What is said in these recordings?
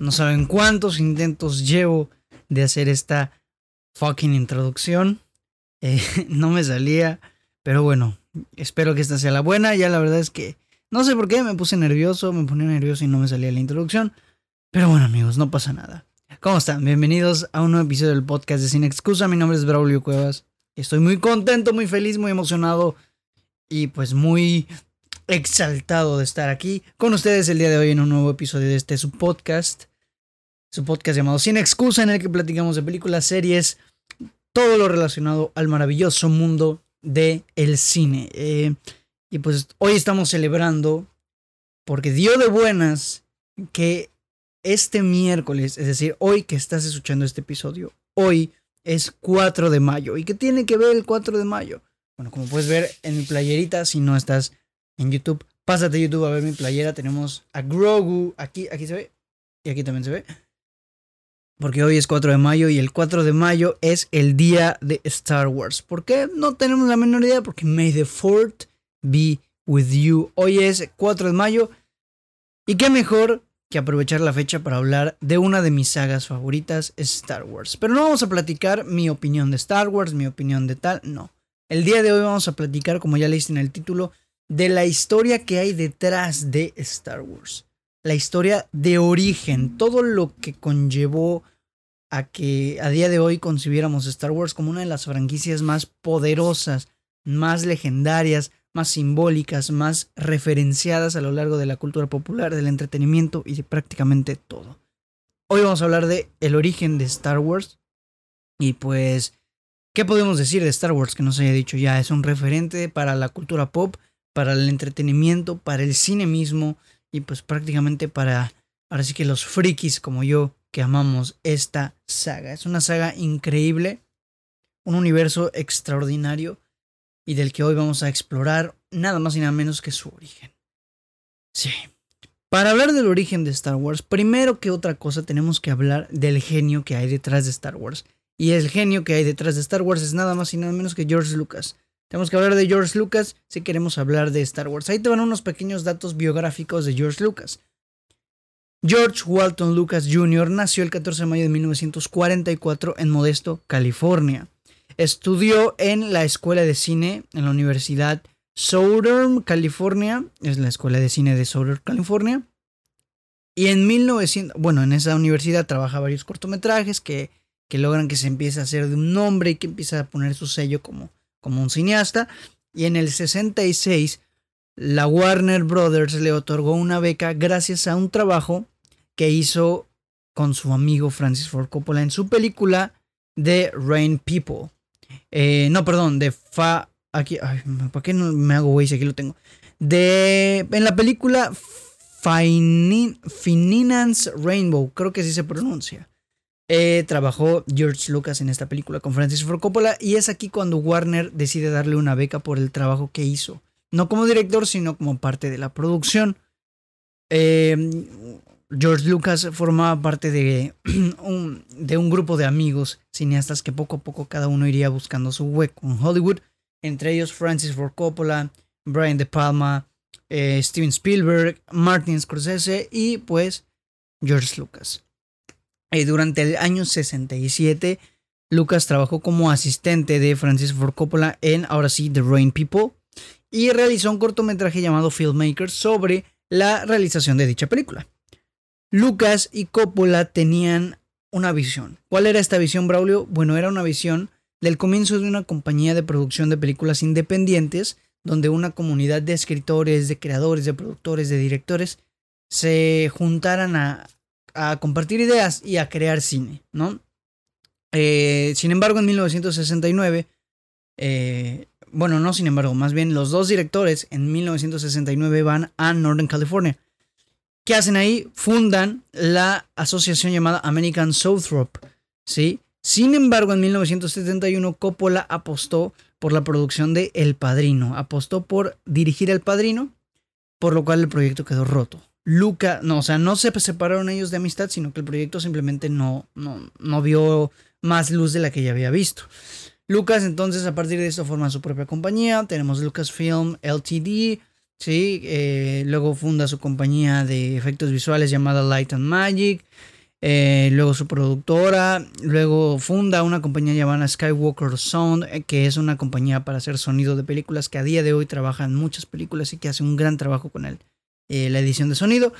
No saben cuántos intentos llevo de hacer esta fucking introducción. Eh, no me salía, pero bueno, espero que esta sea la buena. Ya la verdad es que no sé por qué me puse nervioso, me ponía nervioso y no me salía la introducción. Pero bueno, amigos, no pasa nada. ¿Cómo están? Bienvenidos a un nuevo episodio del podcast de Sin Excusa. Mi nombre es Braulio Cuevas. Estoy muy contento, muy feliz, muy emocionado y pues muy exaltado de estar aquí con ustedes el día de hoy en un nuevo episodio de este su podcast. Su podcast llamado Sin Excusa, en el que platicamos de películas, series, todo lo relacionado al maravilloso mundo del el cine. Eh, y pues hoy estamos celebrando, porque dio de buenas que este miércoles, es decir, hoy que estás escuchando este episodio, hoy es 4 de mayo. ¿Y qué tiene que ver el 4 de mayo? Bueno, como puedes ver en mi playerita, si no estás en YouTube, pásate a YouTube a ver mi playera. Tenemos a Grogu, aquí, aquí se ve, y aquí también se ve. Porque hoy es 4 de mayo y el 4 de mayo es el día de Star Wars. ¿Por qué? No tenemos la menor idea, porque May the 4th be with you. Hoy es 4 de mayo. Y qué mejor que aprovechar la fecha para hablar de una de mis sagas favoritas, Star Wars. Pero no vamos a platicar mi opinión de Star Wars, mi opinión de tal, no. El día de hoy vamos a platicar, como ya leíste en el título, de la historia que hay detrás de Star Wars. La historia de origen, todo lo que conllevó a que a día de hoy concibiéramos Star Wars como una de las franquicias más poderosas, más legendarias, más simbólicas, más referenciadas a lo largo de la cultura popular, del entretenimiento y de prácticamente todo. Hoy vamos a hablar de el origen de Star Wars y pues ¿qué podemos decir de Star Wars que no se haya dicho ya? Es un referente para la cultura pop, para el entretenimiento, para el cine mismo y pues prácticamente para ahora sí que los frikis como yo que amamos esta saga. Es una saga increíble, un universo extraordinario y del que hoy vamos a explorar nada más y nada menos que su origen. Sí. Para hablar del origen de Star Wars, primero que otra cosa tenemos que hablar del genio que hay detrás de Star Wars. Y el genio que hay detrás de Star Wars es nada más y nada menos que George Lucas. Tenemos que hablar de George Lucas si queremos hablar de Star Wars. Ahí te van unos pequeños datos biográficos de George Lucas. George Walton Lucas Jr. nació el 14 de mayo de 1944 en Modesto, California. Estudió en la escuela de cine en la Universidad Southern California, es la escuela de cine de Southern California. Y en 1900, bueno, en esa universidad trabaja varios cortometrajes que, que logran que se empiece a hacer de un nombre y que empieza a poner su sello como, como un cineasta. Y en el 66, la Warner Brothers le otorgó una beca gracias a un trabajo que hizo con su amigo Francis Ford Coppola en su película The Rain People. Eh, no, perdón, de Fa. Aquí, ¿para qué no me hago güey si aquí lo tengo? De. En la película Fininance Rainbow, creo que así se pronuncia. Eh, trabajó George Lucas en esta película con Francis Ford Coppola y es aquí cuando Warner decide darle una beca por el trabajo que hizo. No como director, sino como parte de la producción. Eh, George Lucas formaba parte de un, grupo de amigos cineastas que poco a poco cada uno iría buscando su hueco en Hollywood, entre ellos Francis Ford Coppola, Brian De Palma, eh, Steven Spielberg, Martin Scorsese y pues George Lucas. Y durante el año 67, Lucas trabajó como asistente de Francis Ford Coppola en, ahora sí, The Rain People, y realizó un cortometraje llamado Filmmakers sobre la realización de dicha película. Lucas y Coppola tenían una visión. ¿Cuál era esta visión, Braulio? Bueno, era una visión del comienzo de una compañía de producción de películas independientes, donde una comunidad de escritores, de creadores, de productores, de directores se juntaran a, compartir ideas y a crear cine, ¿no? Eh, sin embargo, en 1969, eh, bueno, no sin embargo, más bien los dos directores en 1969 van a Northern California ¿Qué hacen ahí? Fundan la asociación llamada American Southrop, ¿sí? Sin embargo, en 1971 Coppola apostó por la producción de El Padrino, apostó por dirigir El Padrino, por lo cual el proyecto quedó roto. Luca, no, o sea, no se separaron ellos de amistad, sino que el proyecto simplemente no, no, no vio más luz de la que ya había visto. Lucas entonces a partir de esto forma su propia compañía, tenemos Lucasfilm LTD, ¿sí? Eh, luego funda su compañía de efectos visuales llamada Light and Magic. Eh, luego su productora, luego funda una compañía llamada Skywalker Sound, eh, que es una compañía para hacer sonido de películas que a día de hoy trabaja en muchas películas y que hace un gran trabajo con él, la edición de sonido.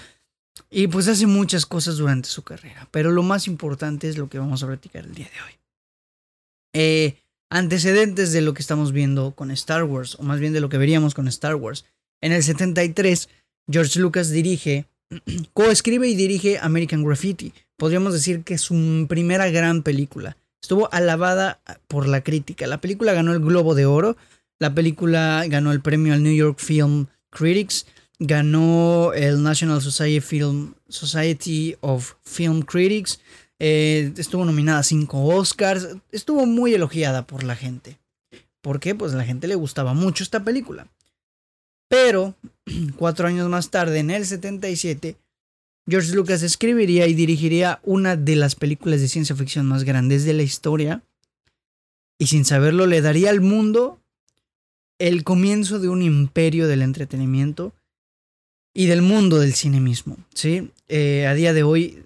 Y pues hace muchas cosas durante su carrera, pero lo más importante es lo que vamos a platicar el día de hoy. Antecedentes de lo que estamos viendo con Star Wars, o más bien de lo que veríamos con Star Wars. En el 73, George Lucas dirige, coescribe y dirige American Graffiti. Podríamos decir que es su primera gran película. Estuvo alabada por la crítica. La película ganó el Globo de Oro. La película ganó el premio al New York Film Critics. Ganó el National Society, Film, Society of Film Critics. Eh, estuvo nominada a cinco Oscars. Estuvo muy elogiada por la gente. ¿Por qué? Pues la gente le gustaba mucho esta película. Pero, cuatro años más tarde, en el 77, George Lucas escribiría y dirigiría una de las películas de ciencia ficción más grandes de la historia. Y sin saberlo, le daría al mundo el comienzo de un imperio del entretenimiento y del mundo del cine mismo. ¿sí? Eh, a día de hoy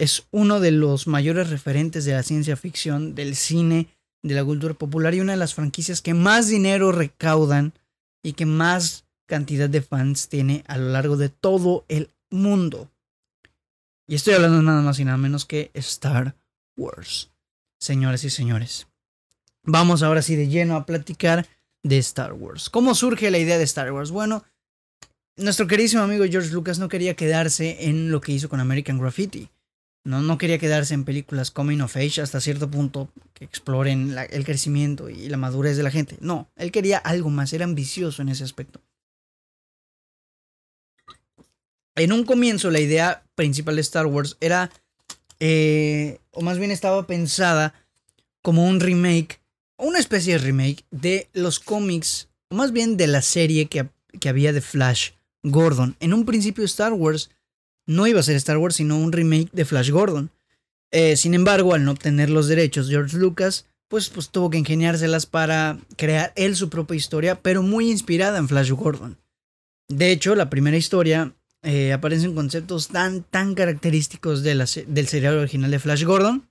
es uno de los mayores referentes de la ciencia ficción, del cine, de la cultura popular y una de las franquicias que más dinero recaudan y que más cantidad de fans tiene a lo largo de todo el mundo. Y estoy hablando nada más y nada menos que Star Wars. Señores y señores. Vamos ahora sí de lleno a platicar de Star Wars. ¿Cómo surge la idea de Star Wars? Bueno, nuestro queridísimo amigo George Lucas no quería quedarse en lo que hizo con American Graffiti. No, no quería quedarse en películas coming of age hasta cierto punto que exploren el crecimiento y la madurez de la gente. No, él quería algo más, era ambicioso en ese aspecto. En un comienzo la idea principal de Star Wars era, eh, o más bien estaba pensada como un remake, una especie de remake de los cómics, o más bien de la serie que, que había de Flash Gordon. En un principio Star Wars no iba a ser Star Wars, sino un remake de Flash Gordon. Eh, sin embargo, al no obtener los derechos, George Lucas pues, pues tuvo que ingeniárselas para crear él su propia historia, pero muy inspirada en Flash Gordon. De hecho, la primera historia eh, aparecen conceptos tan, tan característicos de del serial original de Flash Gordon.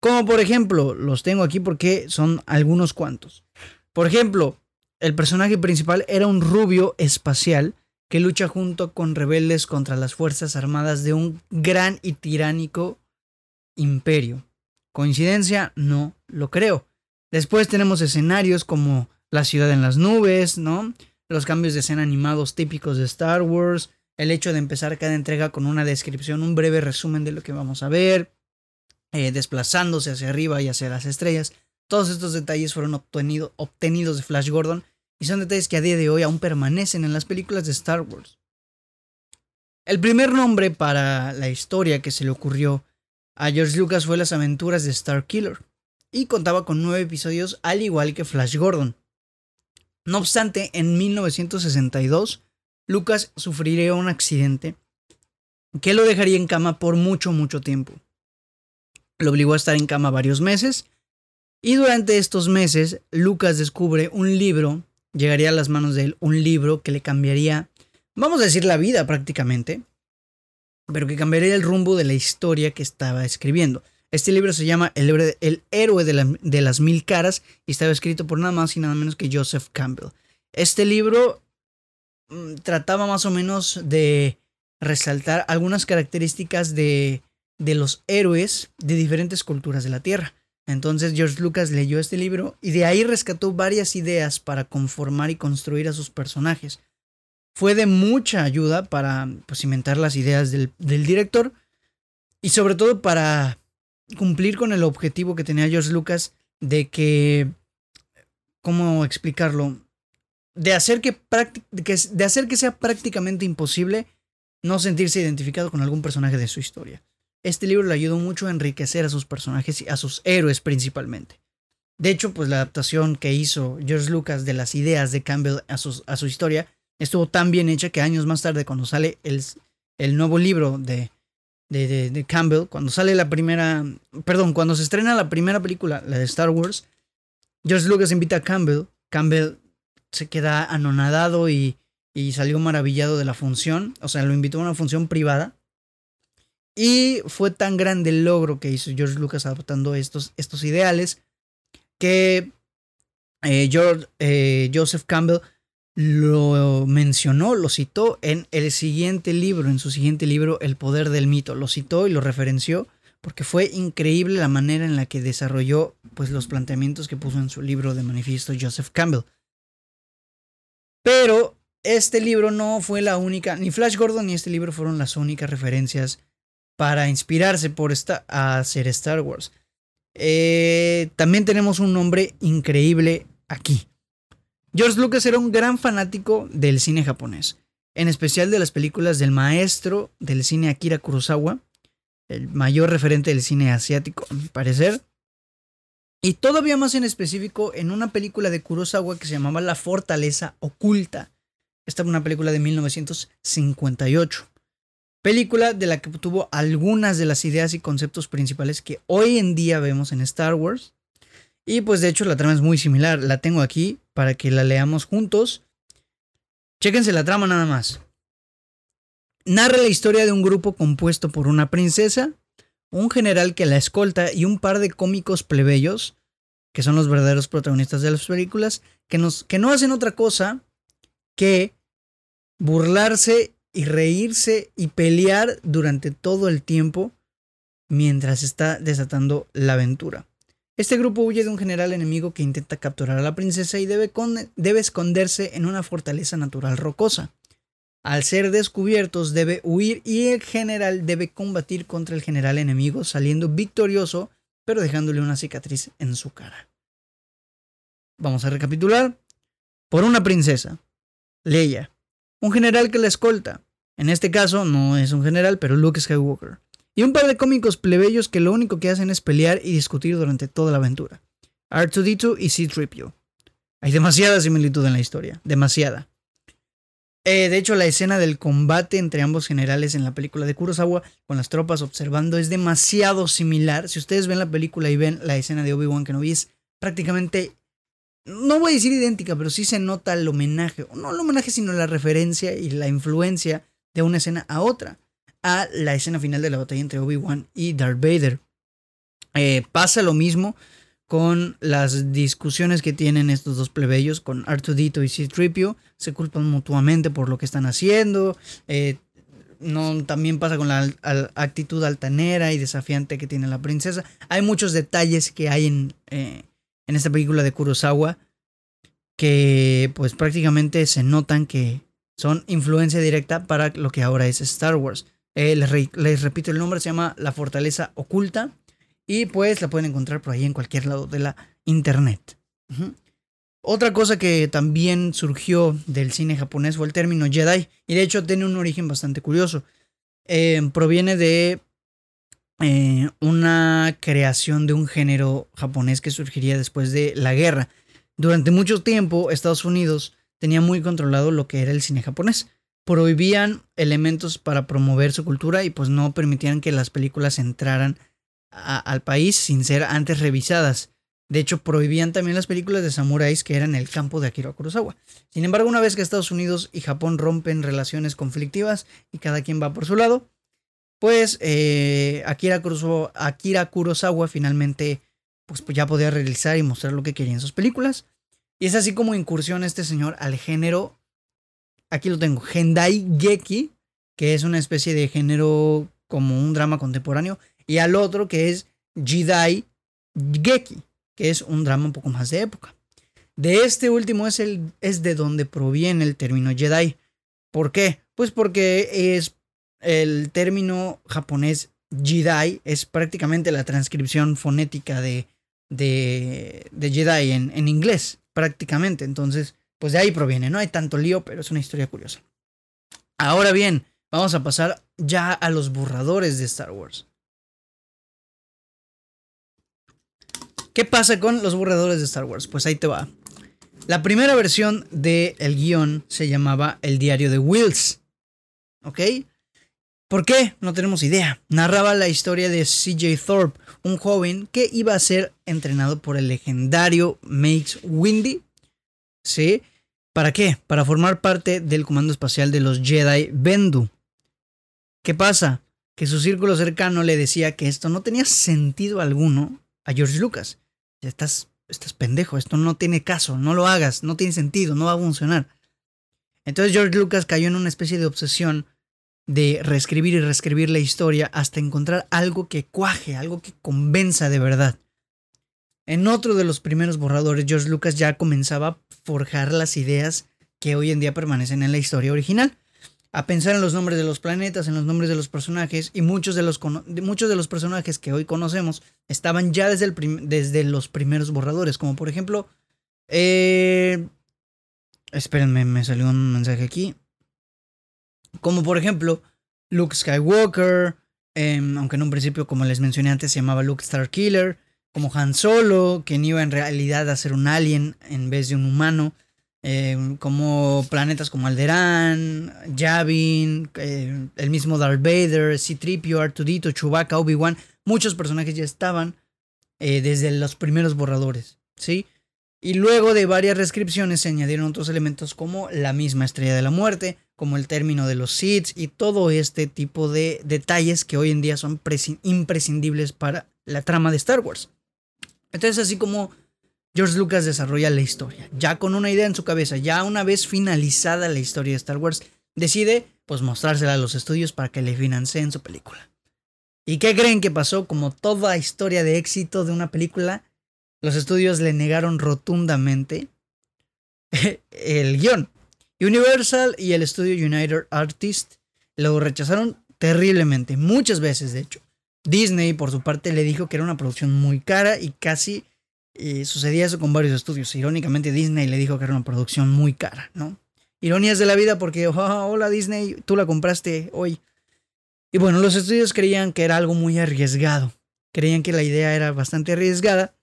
Como por ejemplo, los tengo aquí porque son algunos cuantos. Por ejemplo, el personaje principal era un rubio espacial que lucha junto con rebeldes contra las fuerzas armadas de un gran y tiránico imperio. ¿Coincidencia? No lo creo. Después tenemos escenarios como la ciudad en las nubes, ¿no? Los cambios de escena animados típicos de Star Wars, el hecho de empezar cada entrega con una descripción, un breve resumen de lo que vamos a ver, eh, desplazándose hacia arriba y hacia las estrellas. Todos estos detalles fueron obtenidos de Flash Gordon y son detalles que a día de hoy aún permanecen en las películas de Star Wars. El primer nombre para la historia que se le ocurrió a George Lucas fue Las aventuras de Star Killer y contaba con nueve episodios al igual que Flash Gordon. No obstante, en 1962 Lucas sufriría un accidente que lo dejaría en cama por mucho, mucho tiempo. Lo obligó a estar en cama varios meses y durante estos meses Lucas descubre un libro, llegaría a las manos de él un libro que le cambiaría, vamos a decir, la vida prácticamente, pero que cambiaría el rumbo de la historia que estaba escribiendo. Este libro se llama El, héroe de, las mil caras y estaba escrito por nada más y nada menos que Joseph Campbell. Este libro Mm, trataba más o menos de resaltar algunas características de, de los héroes de diferentes culturas de la Tierra. Entonces George Lucas leyó este libro y de ahí rescató varias ideas para conformar y construir a sus personajes. Fue de mucha ayuda para pues, cimentar las ideas del, del director y sobre todo para cumplir con el objetivo que tenía George Lucas de que, ¿cómo explicarlo? de hacer que, de hacer que sea prácticamente imposible no sentirse identificado con algún personaje de su historia. Este libro le ayudó mucho a enriquecer a sus personajes y a sus héroes principalmente. De hecho, pues la adaptación que hizo George Lucas de las ideas de Campbell a, su historia estuvo tan bien hecha que años más tarde, cuando sale el, el nuevo libro de, de, de, Campbell, cuando sale la primera, perdón, cuando se estrena la primera película, la de Star Wars, George Lucas invita a Campbell, Campbell se queda anonadado y, y salió maravillado de la función. O sea, lo invitó a una función privada. Y fue tan grande el logro que hizo George Lucas adoptando estos, estos ideales que eh, George, eh, Joseph Campbell lo mencionó, lo citó en el siguiente libro, en su siguiente libro, El poder del mito. Lo citó y lo referenció porque fue increíble la manera en la que desarrolló pues, los planteamientos que puso en su libro de manifiesto Joseph Campbell. Pero este libro no fue la única, ni Flash Gordon ni este libro fueron las únicas referencias para inspirarse por esta, a hacer Star Wars. Eh, también tenemos un nombre increíble aquí. George Lucas era un gran fanático del cine japonés, en especial de las películas del maestro del cine Akira Kurosawa, el mayor referente del cine asiático, a mi parecer. Y todavía más en específico en una película de Kurosawa que se llamaba La Fortaleza Oculta. Esta es una película de 1958. Película de la que tuvo algunas de las ideas y conceptos principales que hoy en día vemos en Star Wars. Y pues de hecho la trama es muy similar. La tengo aquí para que la leamos juntos. Chéquense la trama nada más. Narra la historia de un grupo compuesto por una princesa, un general que la escolta y un par de cómicos plebeyos, que son los verdaderos protagonistas de las películas, que, nos, que no hacen otra cosa que burlarse y reírse y pelear durante todo el tiempo mientras está desatando la aventura. Este grupo huye de un general enemigo que intenta capturar a la princesa y debe, debe esconderse en una fortaleza natural rocosa. Al ser descubiertos debe huir y el general debe combatir contra el general enemigo saliendo victorioso pero dejándole una cicatriz en su cara. Vamos a recapitular. Por una princesa, Leia, un general que la escolta, en este caso no es un general, pero Luke Skywalker y un par de cómicos plebeyos que lo único que hacen es pelear y discutir durante toda la aventura. R2D2 y C-3PO. Hay demasiada similitud en la historia, demasiada. Eh, de hecho, la escena del combate entre ambos generales en la película de Kurosawa, con las tropas observando, es demasiado similar. Si ustedes ven la película y ven la escena de Obi-Wan Kenobi, es prácticamente, no voy a decir idéntica, pero sí se nota el homenaje, no el homenaje, sino la referencia y la influencia de una escena a otra a la escena final de la batalla entre Obi-Wan y Darth Vader. Eh, pasa lo mismo con las discusiones que tienen estos dos plebeyos, con Artudito y C-Tripio. Se culpan mutuamente por lo que están haciendo. Eh, no, también pasa con la actitud altanera y desafiante que tiene la princesa. Hay muchos detalles que hay en, eh, en esta película de Kurosawa que pues prácticamente se notan que son influencia directa para lo que ahora es Star Wars. Eh, les, repito el nombre, se llama La Fortaleza Oculta. Y pues la pueden encontrar por ahí en cualquier lado de la internet. Otra cosa que también surgió del cine japonés fue el término Jedi. Y de hecho tiene un origen bastante curioso. Eh, proviene de eh, una creación de un género japonés que surgiría después de la guerra. Durante mucho tiempo Estados Unidos tenía muy controlado lo que era el cine japonés prohibían elementos para promover su cultura y pues no permitían que las películas entraran al país sin ser antes revisadas. De hecho, prohibían también las películas de samuráis que eran el campo de Akira Kurosawa. Sin embargo, una vez que Estados Unidos y Japón rompen relaciones conflictivas y cada quien va por su lado, pues eh, Akira, Kurosawa, finalmente pues, ya podía realizar y mostrar lo que quería en sus películas. Y es así como incursiona este señor al género aquí lo tengo, Hendai Geki, que es una especie de género como un drama contemporáneo, y al otro que es Jidai Geki, que es un drama un poco más de época. De este último es, el, es de donde proviene el término Jedi. ¿Por qué? Pues porque es el término japonés Jidai, es prácticamente la transcripción fonética de, de, de Jedi en, en inglés, prácticamente. Entonces, pues de ahí proviene, no hay tanto lío, pero es una historia curiosa. Ahora bien, vamos a pasar ya a los borradores de Star Wars. ¿Qué pasa con los borradores de Star Wars? Pues ahí te va. La primera versión del el guion se llamaba El diario de Wills. ¿Ok? ¿Por qué? No tenemos idea. Narraba la historia de CJ Thorpe, un joven que iba a ser entrenado por el legendario Max Windy. ¿Sí? ¿Para qué? Para formar parte del comando espacial de los Jedi Bendu. ¿Qué pasa? Que su círculo cercano le decía que esto no tenía sentido alguno a George Lucas. Estás, estás pendejo, esto no tiene caso, no lo hagas, no tiene sentido, no va a funcionar. Entonces George Lucas cayó en una especie de obsesión de reescribir y reescribir la historia hasta encontrar algo que cuaje, algo que convenza de verdad. En otro de los primeros borradores, George Lucas ya comenzaba a forjar las ideas que hoy en día permanecen en la historia original. A pensar en los nombres de los planetas, en los nombres de los personajes, y muchos de los, muchos de los personajes que hoy conocemos estaban ya desde, desde los primeros borradores, como por ejemplo... Eh, espérenme, me salió un mensaje aquí. Como por ejemplo, Luke Skywalker, em, aunque en un principio, como les mencioné antes, se llamaba Luke Starkiller, como Han Solo, que iba en realidad a ser un alien en vez de un humano, em, como planetas como Alderaan, Yavin, eh, el mismo Darth Vader, C-3PO, Artudito, Chewbacca, Obi-Wan, muchos personajes ya estaban eh, desde los primeros borradores, ¿sí? Y luego de varias reescripciones se añadieron otros elementos como la misma estrella de la muerte, como el término de los seeds y todo este tipo de detalles que hoy en día son imprescindibles para la trama de Star Wars. Entonces así como George Lucas desarrolla la historia, ya con una idea en su cabeza, ya una vez finalizada la historia de Star Wars, decide pues mostrársela a los estudios para que le financien su película. ¿Y qué creen que pasó? Como toda historia de éxito de una película, los estudios le negaron rotundamente el guion. Universal y el estudio United Artists lo rechazaron terriblemente, muchas veces de hecho. Disney, por su parte, le dijo que era una producción muy cara y casi eh, sucedía eso con varios estudios. Irónicamente, Disney le dijo que era una producción muy cara, ¿no? Ironías de la vida porque, oh, hola Disney, tú la compraste hoy. Y bueno, los estudios creían que era algo muy arriesgado. Creían que la idea era bastante arriesgada.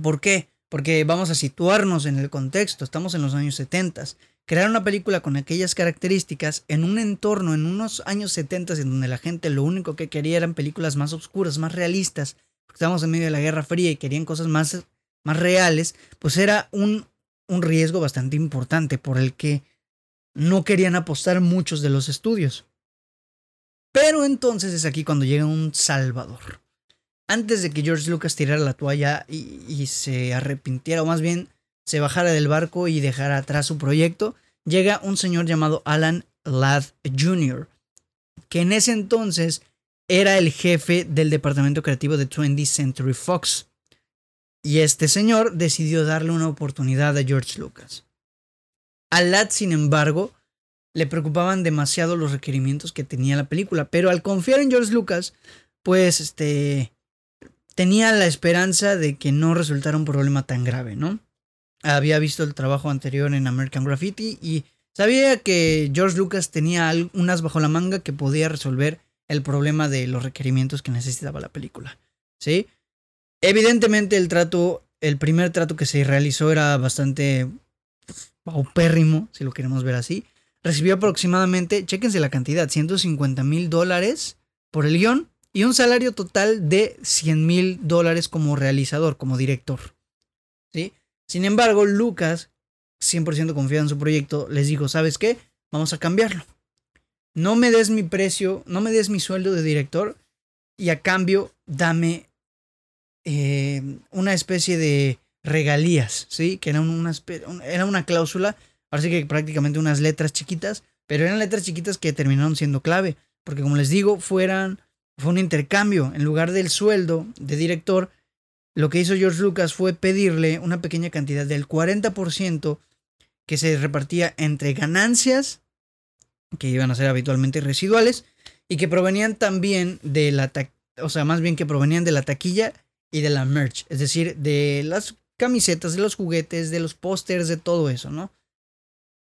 ¿Por qué? Porque vamos a situarnos en el contexto. Estamos en los años 70 crear una película con aquellas características en un entorno, en unos años 70 en donde la gente lo único que quería eran películas más oscuras, más realistas, porque estábamos en medio de la Guerra Fría y querían cosas más, más reales, pues era un, un riesgo bastante importante por el que no querían apostar muchos de los estudios. Pero entonces es aquí cuando llega un salvador. Antes de que George Lucas tirara la toalla y, y se arrepintiera, o más bien se bajara del barco y dejara atrás su proyecto, llega un señor llamado Alan Ladd Jr., que en ese entonces era el jefe del departamento creativo de 20th Century Fox. Y este señor decidió darle una oportunidad a George Lucas. A Ladd, sin embargo, le preocupaban demasiado los requerimientos que tenía la película, pero al confiar en George Lucas, pues este tenía la esperanza de que no resultara un problema tan grave, ¿no? Había visto el trabajo anterior en American Graffiti y sabía que George Lucas tenía unas bajo la manga que podía resolver el problema de los requerimientos que necesitaba la película. ¿Sí? Evidentemente el trato, el primer trato que se realizó era bastante paupérrimo, si lo queremos ver así. Recibió aproximadamente, chéquense la cantidad, 150 mil dólares por el guion y un salario total de 100 mil dólares como realizador, como director. Sin embargo, Lucas, 100% confiado en su proyecto, les dijo, ¿sabes qué? Vamos a cambiarlo. No me des mi precio, no me des mi sueldo de director y a cambio dame eh, una especie de regalías, ¿sí? Que era una, era una cláusula, parece que prácticamente unas letras chiquitas, pero eran letras chiquitas que terminaron siendo clave, porque como les digo, fueran, fue un intercambio, en lugar del sueldo de director, lo que hizo George Lucas fue pedirle una pequeña cantidad del 40% que se repartía entre ganancias, que iban a ser habitualmente residuales, y que provenían también de la, o sea, más bien que provenían de la taquilla y de la merch, es decir, de las camisetas, de los juguetes, de los pósters, de todo eso, ¿no?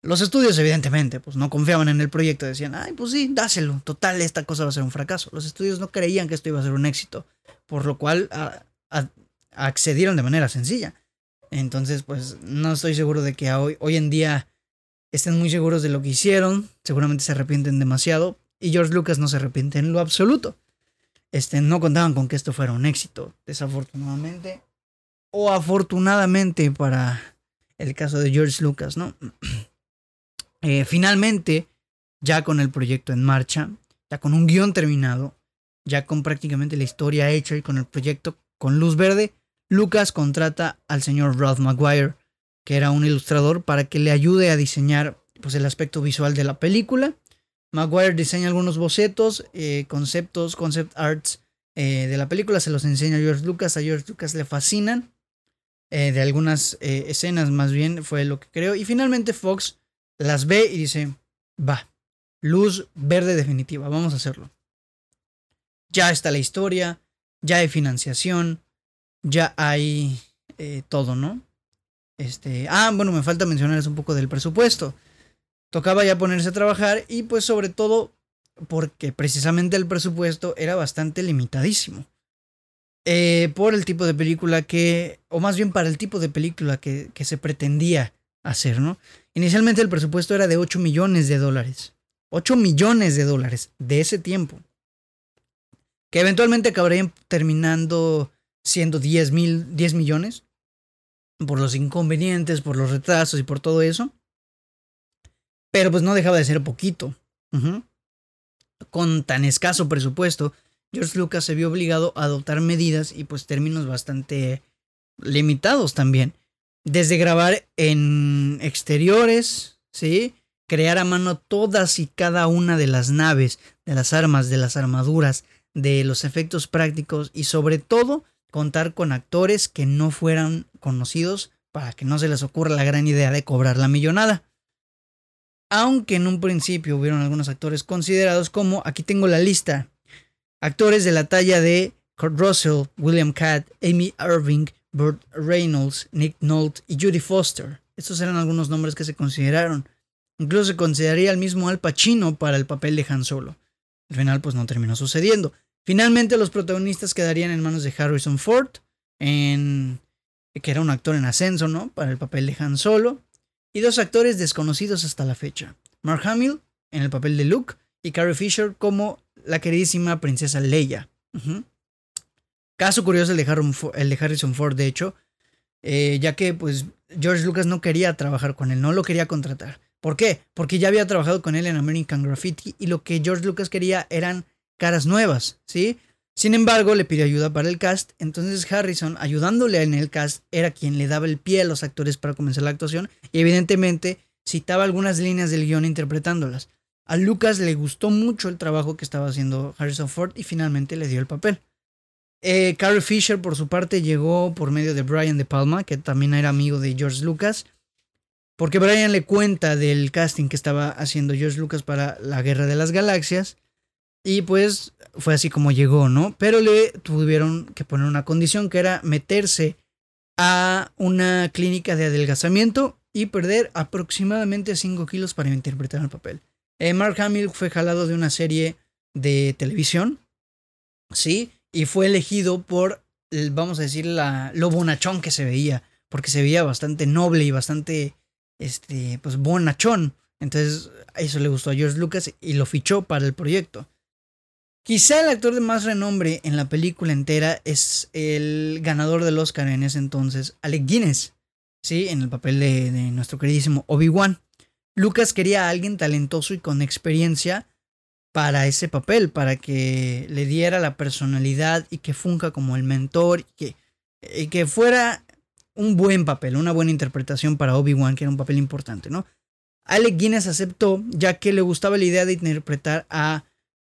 Los estudios, evidentemente, pues no confiaban en el proyecto, decían, ay, pues sí, dáselo, total, esta cosa va a ser un fracaso. Los estudios no creían que esto iba a ser un éxito, por lo cual accedieron de manera sencilla. Entonces, pues no estoy seguro de que hoy, hoy en día estén muy seguros de lo que hicieron. Seguramente se arrepienten demasiado. Y George Lucas no se arrepiente en lo absoluto. Este, no contaban con que esto fuera un éxito, desafortunadamente. O afortunadamente para el caso de George Lucas, ¿no? Eh, finalmente, ya con el proyecto en marcha, ya con un guion terminado, ya con prácticamente la historia hecha y con el proyecto con luz verde, Lucas contrata al señor Ralph Maguire, que era un ilustrador, para que le ayude a diseñar pues, el aspecto visual de la película. Maguire diseña algunos bocetos, eh, conceptos, concept arts eh, de la película, se los enseña a George Lucas, a George Lucas le fascinan, de algunas escenas más bien fue lo que creo, y finalmente Fox las ve y dice, va, luz verde definitiva, vamos a hacerlo. Ya está la historia, ya hay financiación, ya hay eh, todo, ¿no? Este, ah, bueno, me falta mencionarles un poco del presupuesto. Tocaba ya ponerse a trabajar y pues sobre todo porque precisamente el presupuesto era bastante limitadísimo. Eh, por el tipo de película que, o más bien para el tipo de película que, que se pretendía hacer, ¿no? Inicialmente el presupuesto era de 8 millones de dólares. 8 millones de dólares de ese tiempo. Que eventualmente acabarían terminando siendo 10, mil, 10 millones. Por los inconvenientes, por los retrasos y por todo eso. Pero pues no dejaba de ser poquito. Con tan escaso presupuesto, George Lucas se vio obligado a adoptar medidas y pues términos bastante limitados también desde grabar en exteriores, ¿sí? Crear a mano todas y cada una de las naves, de las armas, de las armaduras, de los efectos prácticos y sobre todo contar con actores que no fueran conocidos para que no se les ocurra la gran idea de cobrar la millonada. Aunque en un principio hubieron algunos actores considerados como, aquí tengo la lista, actores de la talla de Kurt Russell, William Catt, Amy Irving, Burt Reynolds, Nick Nolte y Judy Foster. Estos eran algunos nombres que se consideraron. Incluso se consideraría el mismo Al Pacino para el papel de Han Solo. Al final, pues no terminó sucediendo. Finalmente, los protagonistas quedarían en manos de Harrison Ford, en... que era un actor en ascenso, ¿no? Para el papel de Han Solo. Y dos actores desconocidos hasta la fecha. Mark Hamill, en el papel de Luke, y Carrie Fisher como la queridísima princesa Leia. Caso curioso el de, Harrison Ford, de hecho, eh, ya que pues George Lucas no quería trabajar con él, no lo quería contratar. ¿Por qué? Porque ya había trabajado con él en American Graffiti y lo que George Lucas quería eran caras nuevas, ¿sí? Sin embargo, le pidió ayuda para el cast, entonces Harrison, ayudándole en el cast, era quien le daba el pie a los actores para comenzar la actuación y evidentemente citaba algunas líneas del guion interpretándolas. A Lucas le gustó mucho el trabajo que estaba haciendo Harrison Ford y finalmente le dio el papel. Eh, Carrie Fisher, por su parte, llegó por medio de Brian De Palma, que también era amigo de George Lucas. Porque Brian le cuenta del casting que estaba haciendo George Lucas para la Guerra de las Galaxias. Y pues fue así como llegó, ¿no? Pero le tuvieron que poner una condición que era meterse a una clínica de adelgazamiento y perder aproximadamente 5 kilos para interpretar el papel. Eh, Mark Hamill fue jalado de una serie de televisión, ¿sí? y fue elegido por, vamos a decir, la, lo bonachón que se veía, porque se veía bastante noble y bastante, este, pues bonachón. Entonces, eso le gustó a George Lucas y lo fichó para el proyecto. Quizá el actor de más renombre en la película entera es el ganador del Oscar en ese entonces, Alec Guinness, ¿sí? En el papel de, nuestro queridísimo Obi-Wan. Lucas quería a alguien talentoso y con experiencia para ese papel, para que le diera la personalidad y que funja como el mentor y que, y que fuera un buen papel, una buena interpretación para Obi-Wan, que era un papel importante, ¿no? Alec Guinness aceptó, ya que le gustaba la idea de interpretar a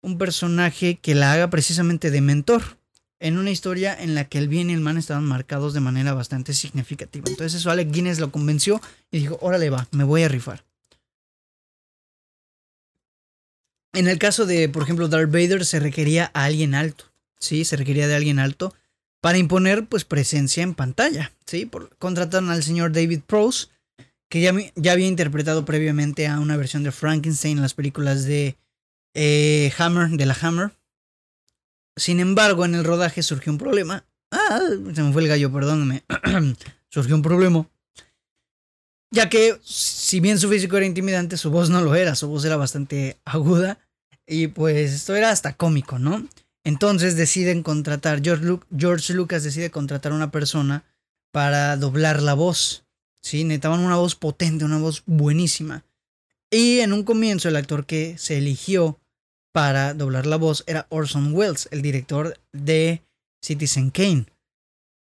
un personaje que la haga precisamente de mentor, en una historia en la que el bien y el mal estaban marcados de manera bastante significativa. Entonces eso Alec Guinness lo convenció y dijo, órale va, me voy a rifar. En el caso de, por ejemplo, Darth Vader se requería a alguien alto, ¿sí? Se requería de alguien alto para imponer, pues, presencia en pantalla, ¿sí? Por, contrataron al señor David Prose, que ya, ya, había interpretado previamente a una versión de Frankenstein en las películas de eh, Hammer, de la Hammer. Sin embargo, en el rodaje surgió un problema. Ah, se me fue el gallo, perdóname. surgió un problema. Ya que, si bien su físico era intimidante, su voz no lo era. Su voz era bastante aguda. Y pues esto era hasta cómico, ¿no? Entonces deciden contratar, George, Lucas decide contratar a una persona para doblar la voz, ¿sí? Necesitaban una voz potente, una voz buenísima. Y en un comienzo el actor que se eligió para doblar la voz era Orson Welles, el director de Citizen Kane.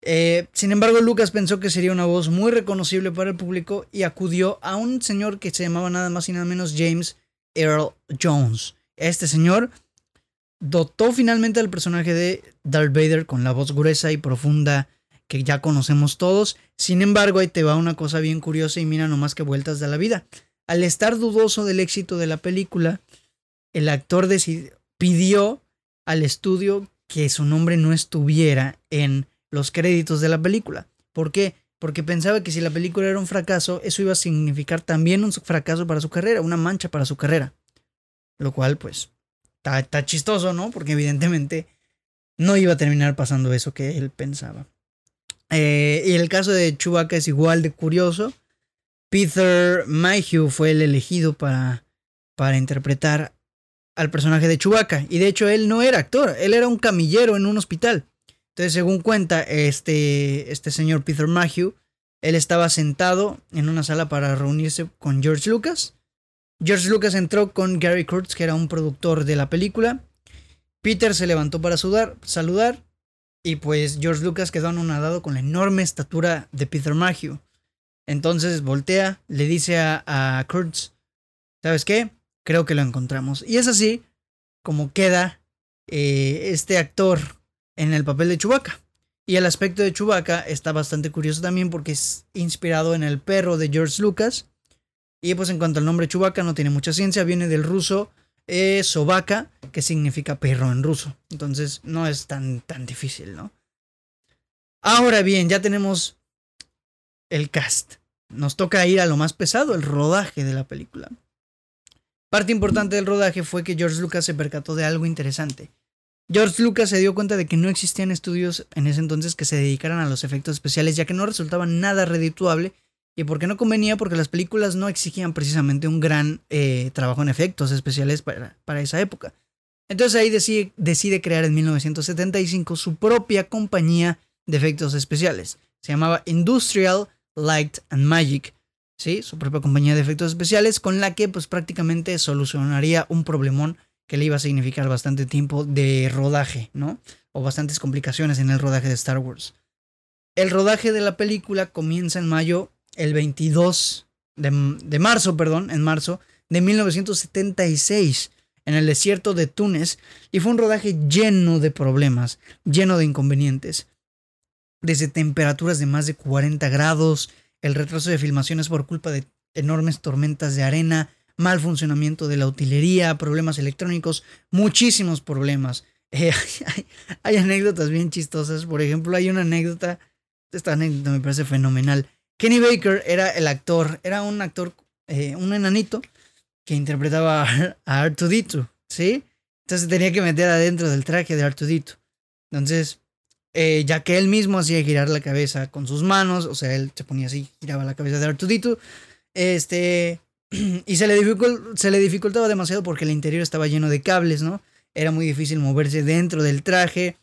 Eh, sin embargo, Lucas pensó que sería una voz muy reconocible para el público y acudió a un señor que se llamaba nada más y nada menos James Earl Jones. Este señor dotó finalmente al personaje de Darth Vader con la voz gruesa y profunda que ya conocemos todos. Sin embargo, ahí te va una cosa bien curiosa y mira nomás que vueltas de la vida. Al estar dudoso del éxito de la película, el actor pidió al estudio que su nombre no estuviera en los créditos de la película. ¿Por qué? Porque pensaba que si la película era un fracaso, eso iba a significar también un fracaso para su carrera, una mancha para su carrera. Lo cual, pues, está, chistoso, ¿no? Porque evidentemente no iba a terminar pasando eso que él pensaba. Eh, y el caso de Chewbacca es igual de curioso. Peter Mayhew fue el elegido para, para interpretar al personaje de Chewbacca. Y de hecho él no era actor, él era un camillero en un hospital. Entonces, según cuenta este, este señor Peter Mayhew, él estaba sentado en una sala para reunirse con George Lucas. George Lucas entró con Gary Kurtz, que era un productor de la película. Peter se levantó para saludar y pues George Lucas quedó anonadado con la enorme estatura de Peter Mayhew. Entonces voltea, le dice a, a Kurtz, ¿sabes qué? Creo que lo encontramos. Y es así como queda eh, este actor en el papel de Chewbacca. Y el aspecto de Chewbacca está bastante curioso también porque es inspirado en el perro de George Lucas. Y pues en cuanto al nombre Chewbacca no tiene mucha ciencia, viene del ruso eh, Sobaka, que significa perro en ruso. Entonces no es tan, tan difícil, ¿no? Ahora bien, ya tenemos el cast. Nos toca ir a lo más pesado, el rodaje de la película. Parte importante del rodaje fue que George Lucas se percató de algo interesante. George Lucas se dio cuenta de que no existían estudios en ese entonces que se dedicaran a los efectos especiales, ya que no resultaban nada redituable y porque no convenía porque las películas no exigían precisamente un gran eh, trabajo en efectos especiales para, para esa época. Entonces ahí decide, decide, crear en 1975 su propia compañía de efectos especiales. Se llamaba Industrial Light and Magic, ¿sí? su propia compañía de efectos especiales con la que pues prácticamente solucionaría un problemón que le iba a significar bastante tiempo de rodaje, ¿no? O bastantes complicaciones en el rodaje de Star Wars. El rodaje de la película comienza en mayo, el 22 de, marzo, perdón, en marzo de 1976, en el desierto de Túnez, y fue un rodaje lleno de problemas, lleno de inconvenientes. Desde temperaturas de más de 40 grados, el retraso de filmaciones por culpa de enormes tormentas de arena, mal funcionamiento de la utilería, problemas electrónicos, muchísimos problemas. Eh, hay, anécdotas bien chistosas. Por ejemplo, hay una anécdota, esta anécdota me parece fenomenal. Kenny Baker era el actor, era un actor, eh, un enanito que interpretaba a Artudito, ¿sí? Entonces tenía que meter adentro del traje de Artudito. Entonces, eh, ya que él mismo hacía girar la cabeza con sus manos, o sea, él se ponía así, giraba la cabeza de Artudito, este, y se le, se le dificultaba demasiado porque el interior estaba lleno de cables, ¿no? Era muy difícil moverse dentro del traje.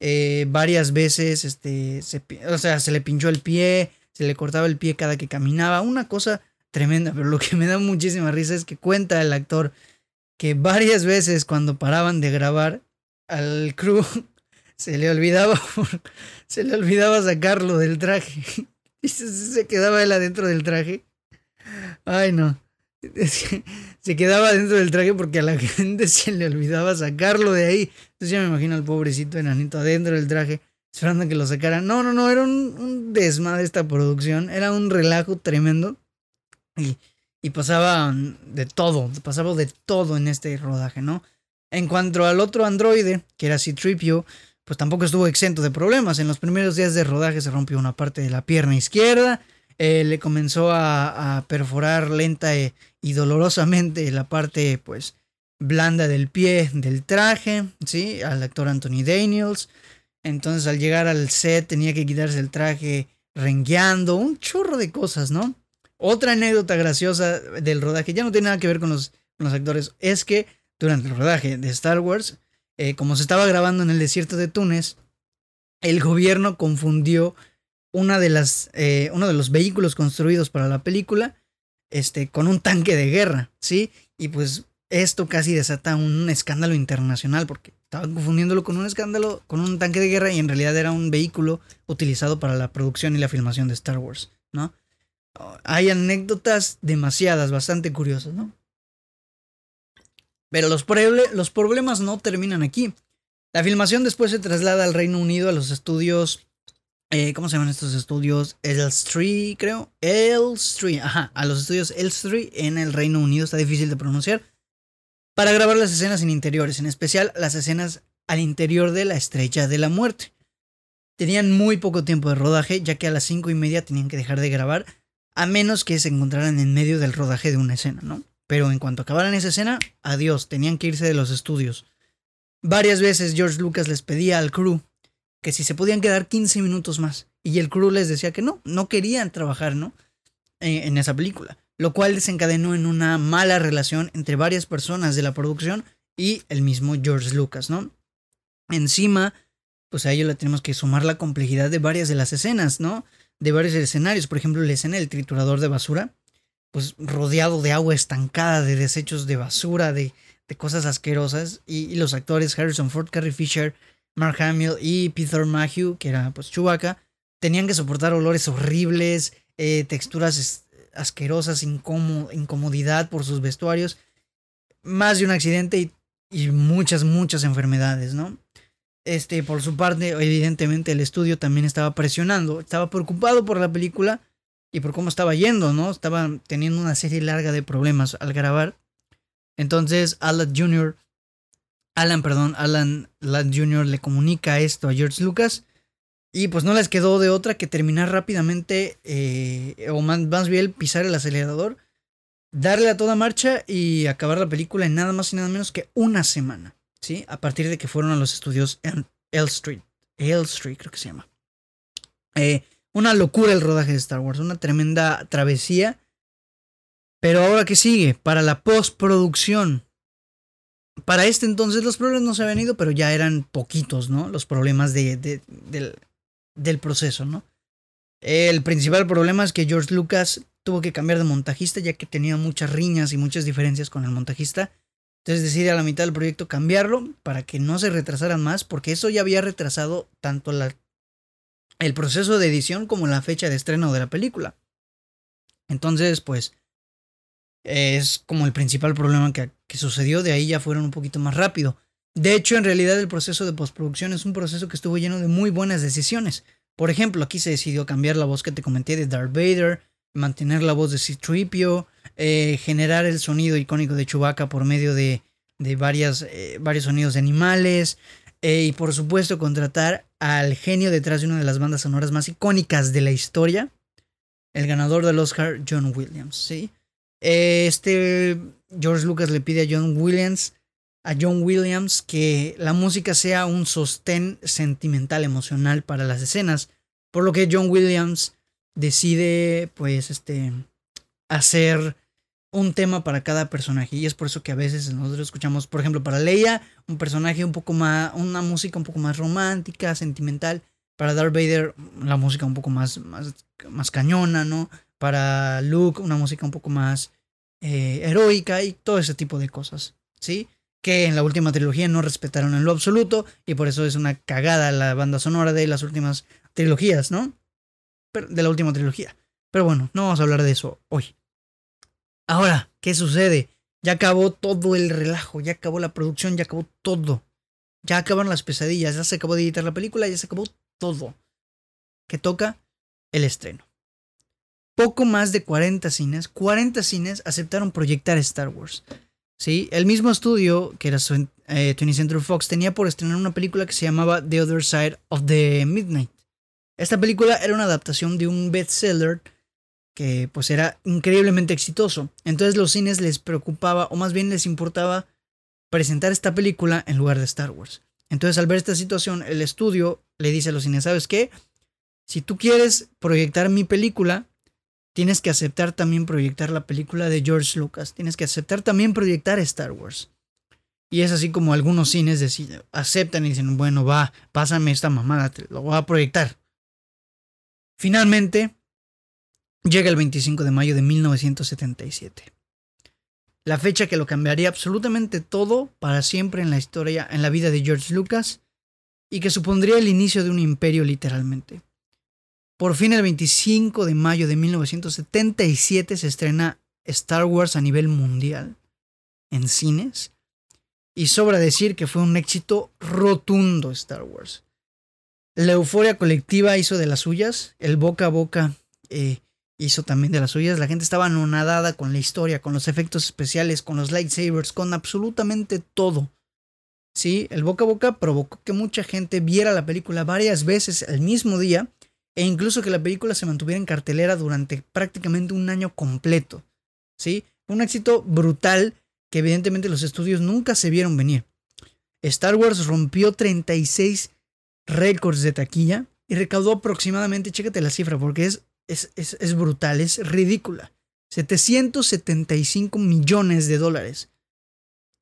Eh, varias veces, este, se, o sea, se le pinchó el pie, se le cortaba el pie cada que caminaba. Una cosa tremenda, pero lo que me da muchísima risa es que cuenta el actor que varias veces cuando paraban de grabar al crew se le olvidaba, se le olvidaba sacarlo del traje. Y se, se quedaba él adentro del traje. Ay, no. se quedaba dentro del traje porque a la gente se le olvidaba sacarlo de ahí. Entonces ya me imagino al pobrecito enanito adentro del traje, esperando que lo sacaran. No, no, no, era un, un desmadre esta producción. Era un relajo tremendo. Y, y pasaba de todo, pasaba de todo en este rodaje, ¿no? En cuanto al otro androide, que era C-Tripio, pues tampoco estuvo exento de problemas. En los primeros días de rodaje se rompió una parte de la pierna izquierda eh, le comenzó a, perforar lenta e, y dolorosamente la parte pues blanda del pie del traje, ¿sí? Al actor Anthony Daniels. Entonces al llegar al set tenía que quitarse el traje rengueando, un chorro de cosas, ¿no? Otra anécdota graciosa del rodaje, ya no tiene nada que ver con los, los actores, es que durante el rodaje de Star Wars, eh, como se estaba grabando en el desierto de Túnez, el gobierno confundió una de las, eh, uno de los vehículos construidos para la película este, con un tanque de guerra, ¿sí? Y pues esto casi desata un escándalo internacional porque estaban confundiéndolo con un escándalo, con un tanque de guerra y en realidad era un vehículo utilizado para la producción y la filmación de Star Wars, ¿no? Hay anécdotas demasiadas, bastante curiosas, ¿no? Pero los, problemas no terminan aquí. La filmación después se traslada al Reino Unido a los estudios eh, ¿Cómo se llaman estos estudios? Elstree, creo. Elstree, ajá. A los estudios Elstree en el Reino Unido. Está difícil de pronunciar. Para grabar las escenas en interiores, en especial las escenas al interior de la estrella de la muerte. Tenían muy poco tiempo de rodaje, ya que a las cinco y media tenían que dejar de grabar, a menos que se encontraran en medio del rodaje de una escena, ¿no? Pero en cuanto acabaran esa escena, adiós, tenían que irse de los estudios. Varias veces George Lucas les pedía al crew que si se podían quedar 15 minutos más. Y el crew les decía que no, no querían trabajar, ¿no? Eh, en esa película. Lo cual desencadenó en una mala relación entre varias personas de la producción y el mismo George Lucas, ¿no? Encima, pues a ello le tenemos que sumar la complejidad de varias de las escenas, ¿no? De varios escenarios. Por ejemplo, la escena del triturador de basura, pues rodeado de agua estancada, de desechos de basura, de, cosas asquerosas. Y, y, los actores Harrison Ford, Carrie Fisher, Mark Hamill y Peter Mayhew, que era pues Chewbacca, tenían que soportar olores horribles, eh, texturas asquerosas, incomodidad por sus vestuarios, más de un accidente y, y, muchas, muchas enfermedades, ¿no? Este, por su parte, evidentemente el estudio también estaba presionando, estaba preocupado por la película y por cómo estaba yendo, ¿no? Estaba teniendo una serie larga de problemas al grabar. Entonces, Alan Jr. Alan, perdón, Alan Ladd Jr. le comunica esto a George Lucas. Y pues no les quedó de otra que terminar rápidamente, eh, o más, bien pisar el acelerador, darle a toda marcha y acabar la película en nada más y nada menos que una semana. ¿Sí? A partir de que fueron a los estudios en Street. L Street, creo que se llama. Eh, una locura el rodaje de Star Wars, una tremenda travesía. Pero ahora que sigue, para la postproducción, para este entonces los problemas no se habían ido, pero ya eran poquitos, ¿no? Los problemas de, del, del proceso, ¿no? El principal problema es que George Lucas tuvo que cambiar de montajista ya que tenía muchas riñas y muchas diferencias con el montajista. Entonces decide a la mitad del proyecto cambiarlo para que no se retrasaran más, porque eso ya había retrasado tanto la, el proceso de edición como la fecha de estreno de la película. Entonces, pues, es como el principal problema que, sucedió, de ahí ya fueron un poquito más rápido. De hecho, en realidad el proceso de postproducción es un proceso que estuvo lleno de muy buenas decisiones. Por ejemplo, aquí se decidió cambiar la voz que te comenté de Darth Vader, mantener la voz de C-3PO, eh, generar el sonido icónico de Chewbacca por medio de, de varias, eh, varios sonidos de animales, eh, y por supuesto contratar al genio detrás de una de las bandas sonoras más icónicas de la historia, el ganador del Oscar, John Williams, ¿sí? Este George Lucas le pide a John Williams a John Williams que la música sea un sostén sentimental emocional para las escenas, por lo que John Williams decide pues este hacer un tema para cada personaje y es por eso que a veces nosotros escuchamos, por ejemplo, para Leia un personaje un poco más una música un poco más romántica, sentimental, para Darth Vader la música un poco más más, más cañona, ¿no? para Luke una música un poco más eh, heroica y todo ese tipo de cosas, ¿sí? Que en la última trilogía no respetaron en lo absoluto y por eso es una cagada la banda sonora de las últimas trilogías, ¿no? de la última trilogía. Pero bueno, no vamos a hablar de eso hoy. Ahora, ¿qué sucede? Ya acabó todo el relajo, ya acabó la producción, ya acabó todo. Ya acabaron las pesadillas, ya se acabó de editar la película, ya se acabó todo. ¿Qué toca? El estreno poco más de 40 cines, 40 cines aceptaron proyectar Star Wars. ¿Sí? El mismo estudio, que era 20th eh, Century Fox, tenía por estrenar una película que se llamaba The Other Side of the Midnight. Esta película era una adaptación de un bestseller que pues era increíblemente exitoso. Entonces los cines les preocupaba, o más bien les importaba, presentar esta película en lugar de Star Wars. Entonces al ver esta situación, el estudio le dice a los cines, ¿sabes qué? Si tú quieres proyectar mi película, tienes que aceptar también proyectar la película de George Lucas, tienes que aceptar también proyectar Star Wars. Y es así como algunos cines deciden, aceptan y dicen, bueno, va, pásame esta mamada, te lo voy a proyectar. Finalmente, llega el 25 de mayo de 1977. La fecha que lo cambiaría absolutamente todo para siempre en la historia, en la vida de George Lucas, y que supondría el inicio de un imperio literalmente. Por fin el 25 de mayo de 1977 se estrena Star Wars a nivel mundial en cines. Y sobra decir que fue un éxito rotundo Star Wars. La euforia colectiva hizo de las suyas, el boca a boca eh, hizo también de las suyas. La gente estaba anonadada con la historia, con los efectos especiales, con los lightsabers, con absolutamente todo. Sí, el boca a boca provocó que mucha gente viera la película varias veces al mismo día e incluso que la película se mantuviera en cartelera durante prácticamente un año completo. ¿Sí? Un éxito brutal que evidentemente los estudios nunca se vieron venir. Star Wars rompió 36 récords de taquilla y recaudó aproximadamente, chécate la cifra porque es, es, es, es brutal, es ridícula. 775 millones de dólares.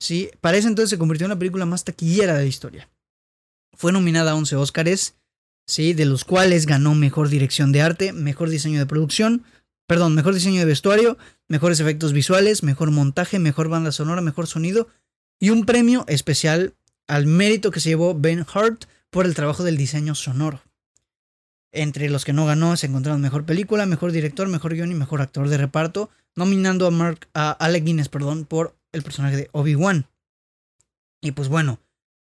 ¿Sí? Para ese entonces se convirtió en la película más taquillera de la historia. Fue nominada a 11 Oscars, ¿sí? de los cuales ganó Mejor Dirección de Arte, Mejor Diseño de Producción, perdón, Mejor Diseño de Vestuario, Mejores Efectos Visuales, Mejor Montaje, Mejor Banda Sonora, Mejor Sonido y un premio especial al mérito que se llevó Ben Hart por el trabajo del diseño sonoro. Entre los que no ganó se encontraron Mejor Película, Mejor Director, Mejor Guión y Mejor Actor de Reparto, nominando a, Mark, a Alec Guinness perdón, por el personaje de Obi-Wan. Y pues bueno,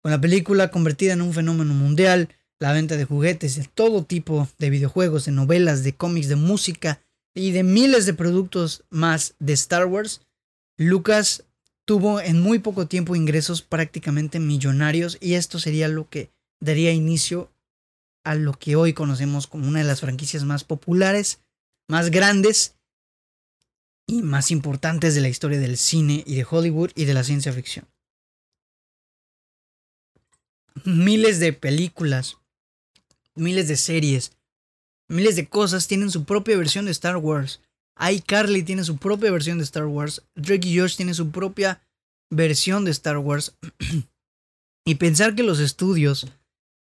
con la película convertida en un fenómeno mundial, la venta de juguetes, de todo tipo de videojuegos, de novelas, de cómics, de música y de miles de productos más de Star Wars, Lucas tuvo en muy poco tiempo ingresos prácticamente millonarios y esto sería lo que daría inicio a lo que hoy conocemos como una de las franquicias más populares, más grandes y más importantes de la historia del cine y de Hollywood y de la ciencia ficción. Miles de películas, miles de series, miles de cosas tienen su propia versión de Star Wars. iCarly tiene su propia versión de Star Wars. Drake y Josh tiene su propia versión de Star Wars. y pensar que los estudios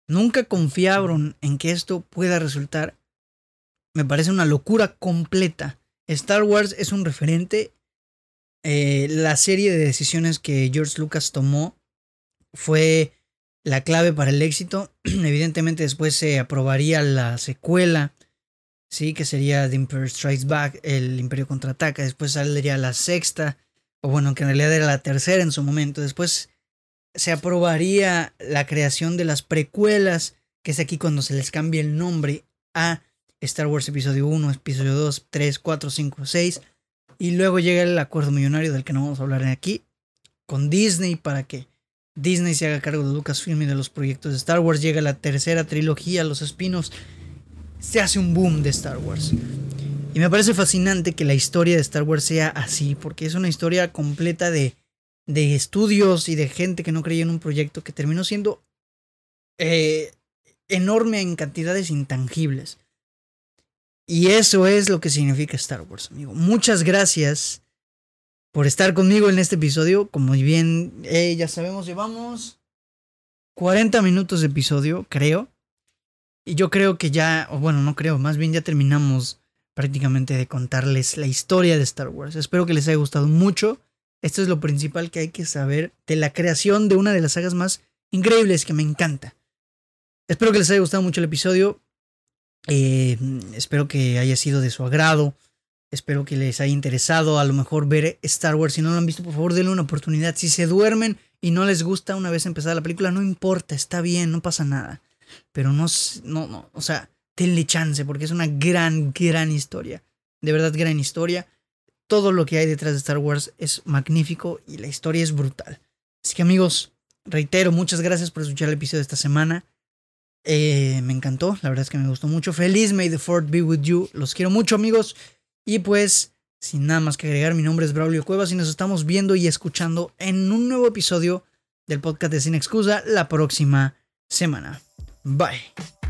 nunca confiaron en que esto pueda resultar me parece una locura completa. Star Wars es un referente. Eh, la serie de decisiones que George Lucas tomó fue la clave para el éxito. Evidentemente después se aprobaría la secuela, sí, que sería The Empire Strikes Back, el Imperio contraataca. Después saldría la sexta, o bueno, que en realidad era la tercera en su momento. Después se aprobaría la creación de las precuelas, que es aquí cuando se les cambia el nombre a Star Wars Episodio 1, Episodio 2, 3, 4, 5, 6. Y luego llega el acuerdo millonario del que no vamos a hablar aquí con Disney para que Disney se haga cargo de Lucasfilm y de los proyectos de Star Wars. Llega la tercera trilogía, los spin-offs. Se hace un boom de Star Wars. Y me parece fascinante que la historia de Star Wars sea así, porque es una historia completa de, de estudios y de gente que no creía en un proyecto que terminó siendo eh, enorme en cantidades intangibles. Y eso es lo que significa Star Wars, amigo. Muchas gracias por estar conmigo en este episodio. Como bien eh, ya sabemos, llevamos 40 minutos de episodio, creo. Y yo creo que ya, o bueno, no creo, más bien ya terminamos prácticamente de contarles la historia de Star Wars. Espero que les haya gustado mucho. Esto es lo principal que hay que saber de la creación de una de las sagas más increíbles que me encanta. Espero que les haya gustado mucho el episodio. Eh, espero que haya sido de su agrado. Espero que les haya interesado a lo mejor ver Star Wars. Si no lo han visto, por favor, denle una oportunidad. Si se duermen y no les gusta una vez empezada la película, no importa, está bien, no pasa nada. Pero no, no, no, o sea, denle chance porque es una gran, gran historia. De verdad, gran historia. Todo lo que hay detrás de Star Wars es magnífico y la historia es brutal. Así que amigos, reitero, muchas gracias por escuchar el episodio de esta semana. Eh, me encantó, la verdad es que me gustó mucho. Feliz May the Fort be with you. Los quiero mucho, amigos. Y pues, sin nada más que agregar, mi nombre es Braulio Cuevas y nos estamos viendo y escuchando en un nuevo episodio del podcast de Sin Excusa la próxima semana. Bye.